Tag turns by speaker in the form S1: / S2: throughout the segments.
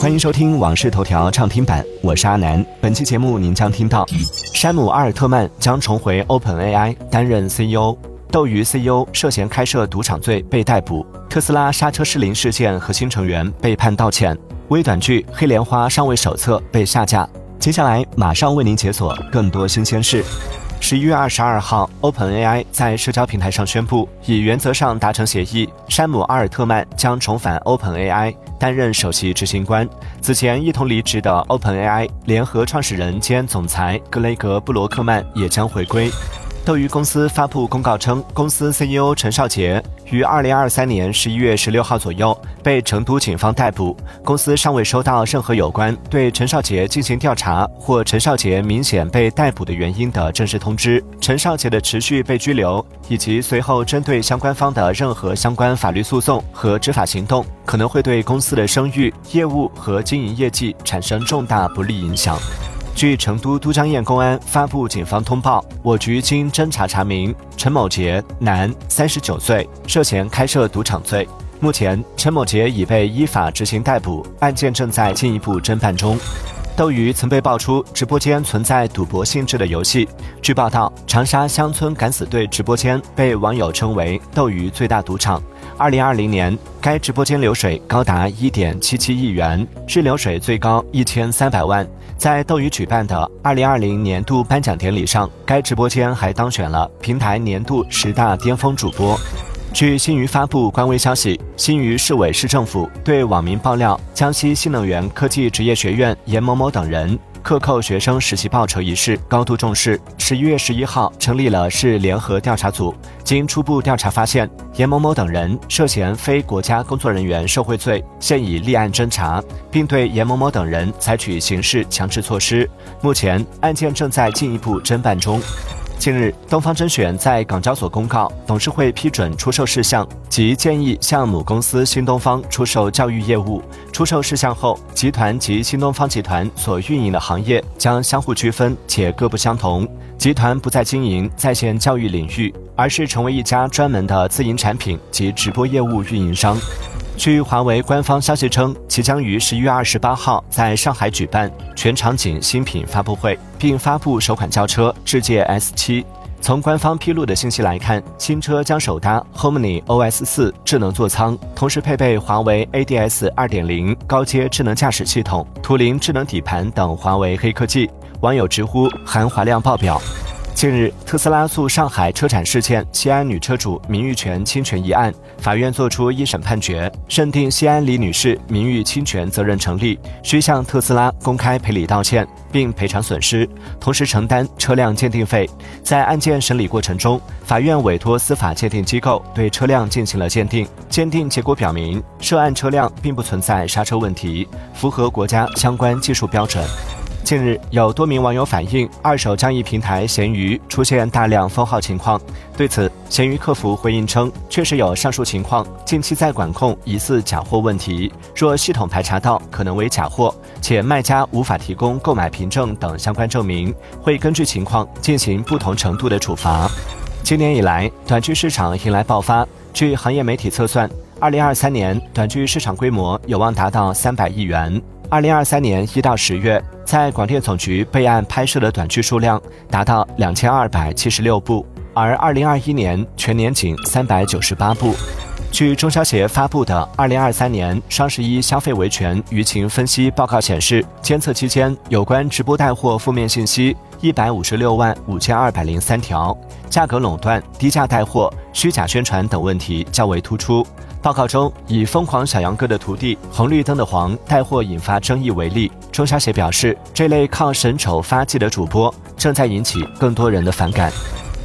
S1: 欢迎收听《往事头条》畅听版，我是阿南。本期节目您将听到：山姆·阿尔特曼将重回 OpenAI 担任 CEO；斗鱼 CEO 涉嫌开设赌场罪被逮捕；特斯拉刹车失灵事件核心成员被判道歉；微短剧《黑莲花》尚未手册被下架。接下来马上为您解锁更多新鲜事。十一月二十二号，OpenAI 在社交平台上宣布，已原则上达成协议，山姆·阿尔特曼将重返 OpenAI 担任首席执行官。此前一同离职的 OpenAI 联合创始人兼总裁格雷格·布罗克曼也将回归。斗鱼公司发布公告称，公司 CEO 陈少杰于二零二三年十一月十六号左右被成都警方逮捕。公司尚未收到任何有关对陈少杰进行调查或陈少杰明显被逮捕的原因的正式通知。陈少杰的持续被拘留以及随后针对相关方的任何相关法律诉讼和执法行动，可能会对公司的声誉、业务和经营业绩产生重大不利影响。据成都都江堰公安发布警方通报，我局经侦查查明，陈某杰，男，三十九岁，涉嫌开设赌场罪。目前，陈某杰已被依法执行逮捕，案件正在进一步侦办中。斗鱼曾被爆出直播间存在赌博性质的游戏。据报道，长沙乡村敢死队直播间被网友称为斗鱼最大赌场。二零二零年，该直播间流水高达一点七七亿元，日流水最高一千三百万。在斗鱼举办的二零二零年度颁奖典礼上，该直播间还当选了平台年度十大巅峰主播。据新余发布官微消息，新余市委市政府对网民爆料江西新能源科技职业学院严某某等人。克扣学生实习报酬一事高度重视，十一月十一号成立了市联合调查组。经初步调查发现，严某某等人涉嫌非国家工作人员受贿罪，现已立案侦查，并对严某某等人采取刑事强制措施。目前案件正在进一步侦办中。近日，东方甄选在港交所公告董事会批准出售事项，即建议向母公司新东方出售教育业务。出售事项后，集团及新东方集团所运营的行业将相互区分且各不相同。集团不再经营在线教育领域，而是成为一家专门的自营产品及直播业务运营商。据华为官方消息称，即将于十一月二十八号在上海举办全场景新品发布会，并发布首款轿车智界 S7。从官方披露的信息来看，新车将首搭 Harmony OS 四智能座舱，同时配备华为 ADS 二点零高阶智能驾驶系统、图灵智能底盘等华为黑科技。网友直呼含华量爆表。近日，特斯拉诉上海车展事件西安女车主名誉权侵权一案，法院作出一审判决，认定西安李女士名誉侵权责任成立，需向特斯拉公开赔礼道歉，并赔偿损失，同时承担车辆鉴定费。在案件审理过程中，法院委托司法鉴定机构对车辆进行了鉴定，鉴定结果表明，涉案车辆并不存在刹车问题，符合国家相关技术标准。近日，有多名网友反映，二手交易平台闲鱼出现大量封号情况。对此，闲鱼客服回应称，确实有上述情况，近期在管控疑似假货问题。若系统排查到可能为假货，且卖家无法提供购买凭证等相关证明，会根据情况进行不同程度的处罚。今年以来，短剧市场迎来爆发。据行业媒体测算，二零二三年短剧市场规模有望达到三百亿元。二零二三年一到十月，在广电总局备案拍摄的短剧数量达到两千二百七十六部，而二零二一年全年仅三百九十八部。据中消协发布的《二零二三年双十一消费维权舆情分析报告》显示，监测期间有关直播带货负面信息一百五十六万五千二百零三条，价格垄断、低价带货、虚假宣传等问题较为突出。报告中，以“疯狂小杨哥”的徒弟红绿灯的黄带货引发争议为例，中消协表示，这类靠神丑发迹的主播正在引起更多人的反感。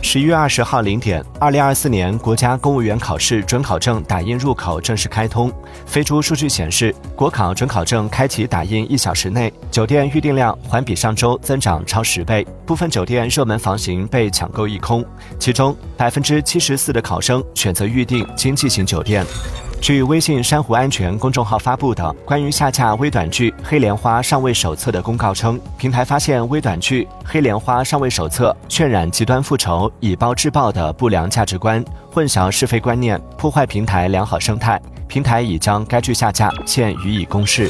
S1: 十一月二十号零点，二零二四年国家公务员考试准考证打印入口正式开通。飞猪数据显示，国考准考证开启打印一小时内，酒店预订量环比上周增长超十倍，部分酒店热门房型被抢购一空，其中百分之七十四的考生选择预订经济型酒店。据微信珊瑚安全公众号发布的关于下架微短剧《黑莲花》尚未手册的公告称，平台发现微短剧《黑莲花》尚未手册渲染极端复仇、以暴制暴的不良价值观，混淆是非观念，破坏平台良好生态。平台已将该剧下架，现予以公示。